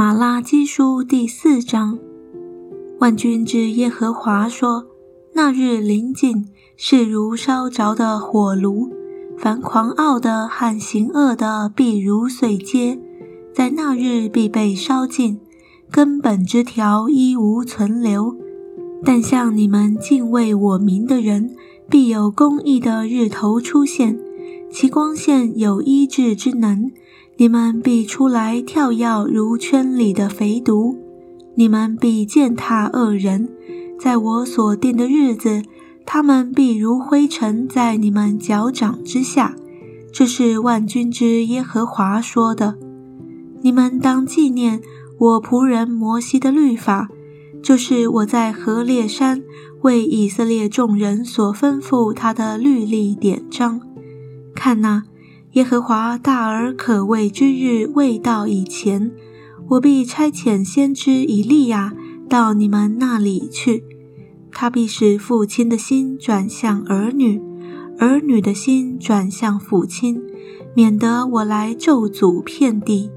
马拉基书第四章，万军之耶和华说：“那日临近，是如烧着的火炉；凡狂傲的和行恶的，必如碎秸，在那日必被烧尽，根本之条一无存留。但像你们敬畏我名的人，必有公义的日头出现，其光线有医治之能。”你们必出来跳跃如圈里的肥犊，你们必践踏恶人，在我所定的日子，他们必如灰尘在你们脚掌之下。这是万军之耶和华说的。你们当纪念我仆人摩西的律法，就是我在何烈山为以色列众人所吩咐他的律例典章。看哪。耶和华大而可畏之日未到以前，我必差遣先知以利亚到你们那里去。他必使父亲的心转向儿女，儿女的心转向父亲，免得我来咒诅遍地。